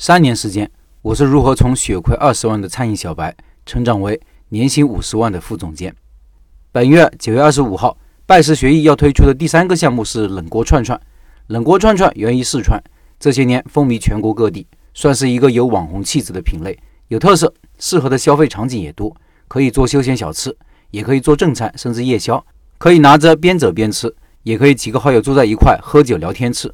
三年时间，我是如何从血亏二十万的餐饮小白，成长为年薪五十万的副总监？本月九月二十五号，拜师学艺要推出的第三个项目是冷锅串串。冷锅串串源于四川，这些年风靡全国各地，算是一个有网红气质的品类，有特色，适合的消费场景也多，可以做休闲小吃，也可以做正餐，甚至夜宵，可以拿着边走边吃，也可以几个好友坐在一块喝酒聊天吃。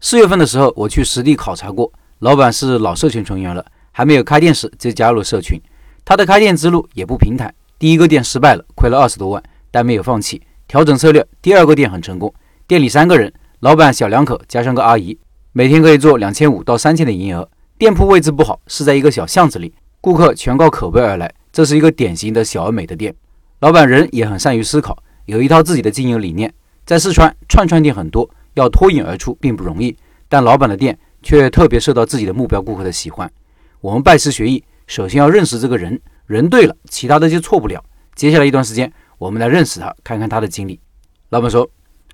四月份的时候，我去实地考察过。老板是老社群成员了，还没有开店时就加入了社群。他的开店之路也不平坦，第一个店失败了，亏了二十多万，但没有放弃，调整策略。第二个店很成功，店里三个人，老板小两口加上个阿姨，每天可以做两千五到三千的营业额。店铺位置不好，是在一个小巷子里，顾客全靠口碑而来，这是一个典型的小而美的店。老板人也很善于思考，有一套自己的经营理念。在四川，串串店很多，要脱颖而出并不容易，但老板的店。却特别受到自己的目标顾客的喜欢。我们拜师学艺，首先要认识这个人，人对了，其他的就错不了。接下来一段时间，我们来认识他，看看他的经历。老板说：“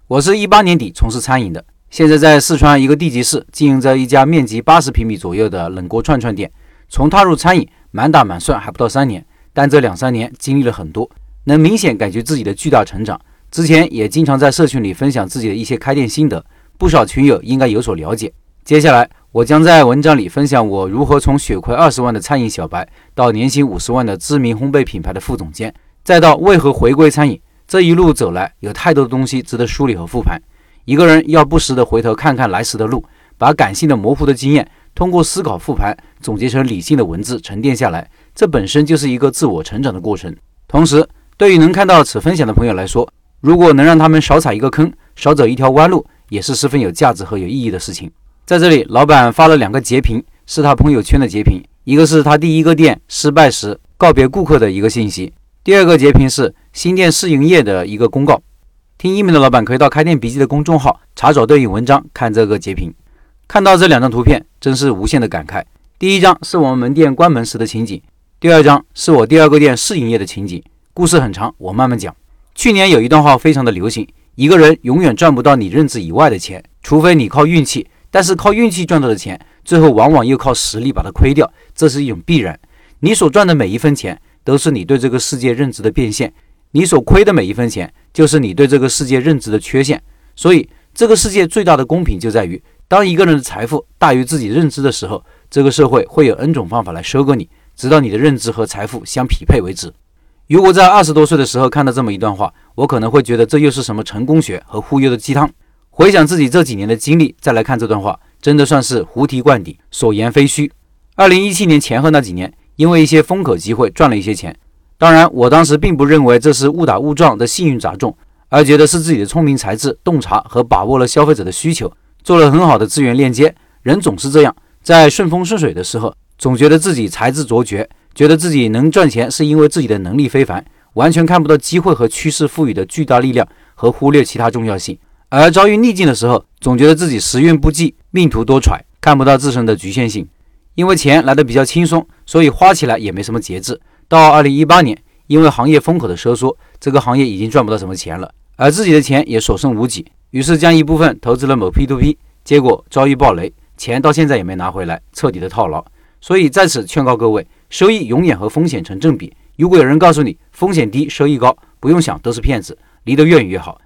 我是一八年底从事餐饮的，现在在四川一个地级市经营着一家面积八十平米左右的冷锅串串店。从踏入餐饮，满打满算还不到三年，但这两三年经历了很多，能明显感觉自己的巨大成长。之前也经常在社群里分享自己的一些开店心得，不少群友应该有所了解。”接下来，我将在文章里分享我如何从血亏二十万的餐饮小白，到年薪五十万的知名烘焙品牌的副总监，再到为何回归餐饮。这一路走来，有太多的东西值得梳理和复盘。一个人要不时的回头看看来时的路，把感性的、模糊的经验，通过思考复盘，总结成理性的文字沉淀下来，这本身就是一个自我成长的过程。同时，对于能看到此分享的朋友来说，如果能让他们少踩一个坑，少走一条弯路，也是十分有价值和有意义的事情。在这里，老板发了两个截屏，是他朋友圈的截屏。一个是他第一个店失败时告别顾客的一个信息，第二个截屏是新店试营业的一个公告。听音频的老板可以到开店笔记的公众号查找对应文章看这个截屏。看到这两张图片，真是无限的感慨。第一张是我们门店关门时的情景，第二张是我第二个店试营业的情景。故事很长，我慢慢讲。去年有一段话非常的流行：一个人永远赚不到你认知以外的钱，除非你靠运气。但是靠运气赚到的钱，最后往往又靠实力把它亏掉，这是一种必然。你所赚的每一分钱，都是你对这个世界认知的变现；你所亏的每一分钱，就是你对这个世界认知的缺陷。所以，这个世界最大的公平就在于，当一个人的财富大于自己认知的时候，这个社会会有 N 种方法来收割你，直到你的认知和财富相匹配为止。如果在二十多岁的时候看到这么一段话，我可能会觉得这又是什么成功学和忽悠的鸡汤。回想自己这几年的经历，再来看这段话，真的算是醍醐灌顶，所言非虚。二零一七年前后那几年，因为一些风口机会赚了一些钱。当然，我当时并不认为这是误打误撞的幸运砸中，而觉得是自己的聪明才智、洞察和把握了消费者的需求，做了很好的资源链接。人总是这样，在顺风顺水的时候，总觉得自己才智卓绝，觉得自己能赚钱是因为自己的能力非凡，完全看不到机会和趋势赋予的巨大力量，和忽略其他重要性。而遭遇逆境的时候，总觉得自己时运不济，命途多舛，看不到自身的局限性。因为钱来的比较轻松，所以花起来也没什么节制。到二零一八年，因为行业风口的收缩，这个行业已经赚不到什么钱了，而自己的钱也所剩无几，于是将一部分投资了某 P2P，结果遭遇暴雷，钱到现在也没拿回来，彻底的套牢。所以在此劝告各位，收益永远和风险成正比。如果有人告诉你风险低，收益高，不用想，都是骗子，离得越远越好。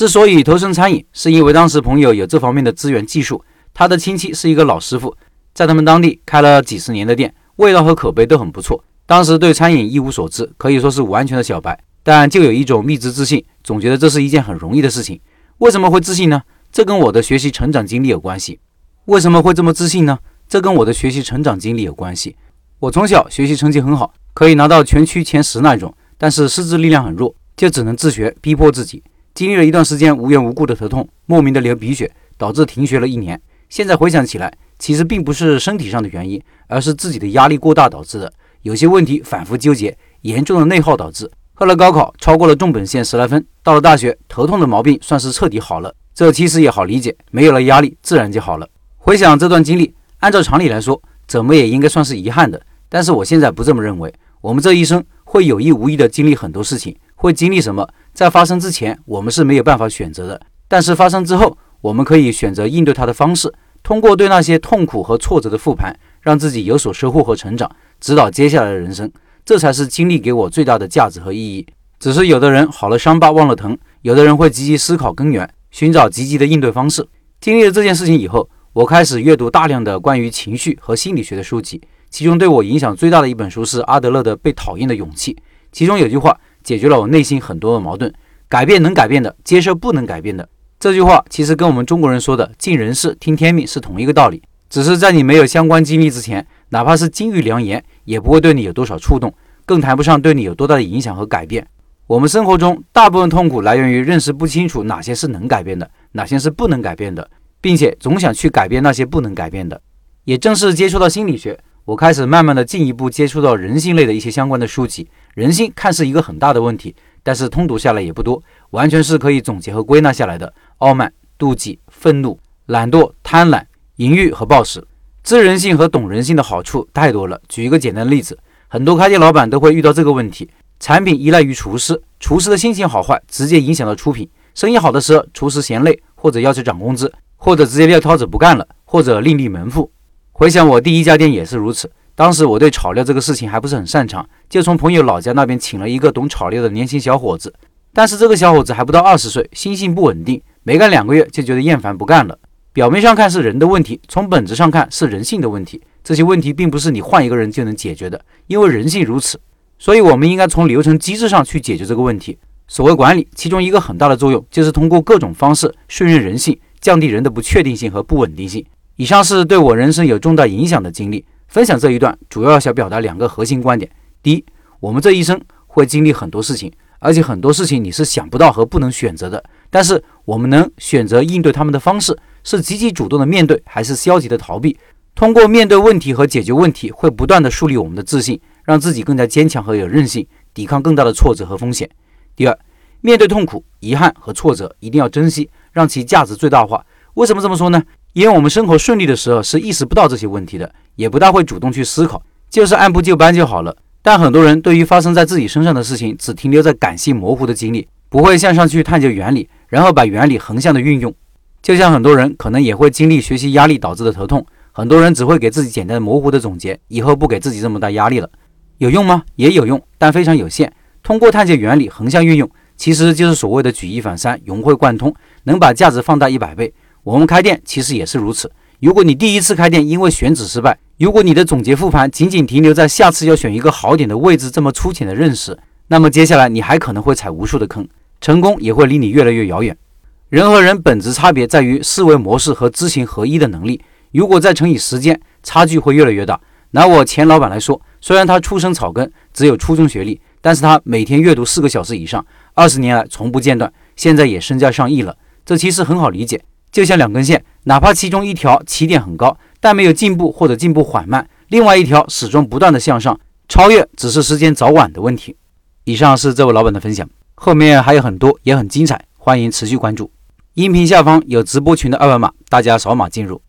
之所以投身餐饮，是因为当时朋友有这方面的资源技术。他的亲戚是一个老师傅，在他们当地开了几十年的店，味道和口碑都很不错。当时对餐饮一无所知，可以说是完全的小白，但就有一种秘之自信，总觉得这是一件很容易的事情。为什么会自信呢？这跟我的学习成长经历有关系。为什么会这么自信呢？这跟我的学习成长经历有关系。我从小学习成绩很好，可以拿到全区前十那种，但是师资力量很弱，就只能自学，逼迫自己。经历了一段时间无缘无故的头痛，莫名的流鼻血，导致停学了一年。现在回想起来，其实并不是身体上的原因，而是自己的压力过大导致的。有些问题反复纠结，严重的内耗导致。后来高考超过了重本线十来分，到了大学，头痛的毛病算是彻底好了。这其实也好理解，没有了压力，自然就好了。回想这段经历，按照常理来说，怎么也应该算是遗憾的。但是我现在不这么认为。我们这一生会有意无意的经历很多事情，会经历什么？在发生之前，我们是没有办法选择的；但是发生之后，我们可以选择应对它的方式。通过对那些痛苦和挫折的复盘，让自己有所收获和成长，指导接下来的人生。这才是经历给我最大的价值和意义。只是有的人好了伤疤忘了疼，有的人会积极思考根源，寻找积极的应对方式。经历了这件事情以后，我开始阅读大量的关于情绪和心理学的书籍，其中对我影响最大的一本书是阿德勒的《被讨厌的勇气》。其中有句话解决了我内心很多的矛盾：改变能改变的，接受不能改变的。这句话其实跟我们中国人说的“尽人事，听天命”是同一个道理，只是在你没有相关经历之前。哪怕是金玉良言，也不会对你有多少触动，更谈不上对你有多大的影响和改变。我们生活中大部分痛苦来源于认识不清楚哪些是能改变的，哪些是不能改变的，并且总想去改变那些不能改变的。也正是接触到心理学，我开始慢慢的进一步接触到人性类的一些相关的书籍。人性看似一个很大的问题，但是通读下来也不多，完全是可以总结和归纳下来的：傲慢、妒忌、愤怒、懒惰、贪婪、淫欲和暴食。知人性和懂人性的好处太多了。举一个简单的例子，很多开店老板都会遇到这个问题：产品依赖于厨师，厨师的心情好坏直接影响到出品。生意好的时候，厨师嫌累，或者要求涨工资，或者直接撂挑子不干了，或者另立门户。回想我第一家店也是如此。当时我对炒料这个事情还不是很擅长，就从朋友老家那边请了一个懂炒料的年轻小伙子。但是这个小伙子还不到二十岁，心性不稳定，没干两个月就觉得厌烦不干了。表面上看是人的问题，从本质上看是人性的问题。这些问题并不是你换一个人就能解决的，因为人性如此。所以，我们应该从流程机制上去解决这个问题。所谓管理，其中一个很大的作用就是通过各种方式顺应人性，降低人的不确定性和不稳定性。以上是对我人生有重大影响的经历，分享这一段主要想表达两个核心观点：第一，我们这一生会经历很多事情，而且很多事情你是想不到和不能选择的，但是我们能选择应对他们的方式。是积极主动的面对，还是消极的逃避？通过面对问题和解决问题，会不断的树立我们的自信，让自己更加坚强和有韧性，抵抗更大的挫折和风险。第二，面对痛苦、遗憾和挫折，一定要珍惜，让其价值最大化。为什么这么说呢？因为我们生活顺利的时候是意识不到这些问题的，也不大会主动去思考，就是按部就班就好了。但很多人对于发生在自己身上的事情，只停留在感性模糊的经历，不会向上去探究原理，然后把原理横向的运用。就像很多人可能也会经历学习压力导致的头痛，很多人只会给自己简单模糊的总结，以后不给自己这么大压力了，有用吗？也有用，但非常有限。通过探究原理，横向运用，其实就是所谓的举一反三，融会贯通，能把价值放大一百倍。我们开店其实也是如此。如果你第一次开店因为选址失败，如果你的总结复盘仅仅停留在下次要选一个好点的位置这么粗浅的认识，那么接下来你还可能会踩无数的坑，成功也会离你越来越遥远。人和人本质差别在于思维模式和知行合一的能力。如果再乘以时间，差距会越来越大。拿我前老板来说，虽然他出身草根，只有初中学历，但是他每天阅读四个小时以上，二十年来从不间断，现在也身价上亿了。这其实很好理解，就像两根线，哪怕其中一条起点很高，但没有进步或者进步缓慢，另外一条始终不断的向上，超越只是时间早晚的问题。以上是这位老板的分享，后面还有很多，也很精彩，欢迎持续关注。音频下方有直播群的二维码，大家扫码进入。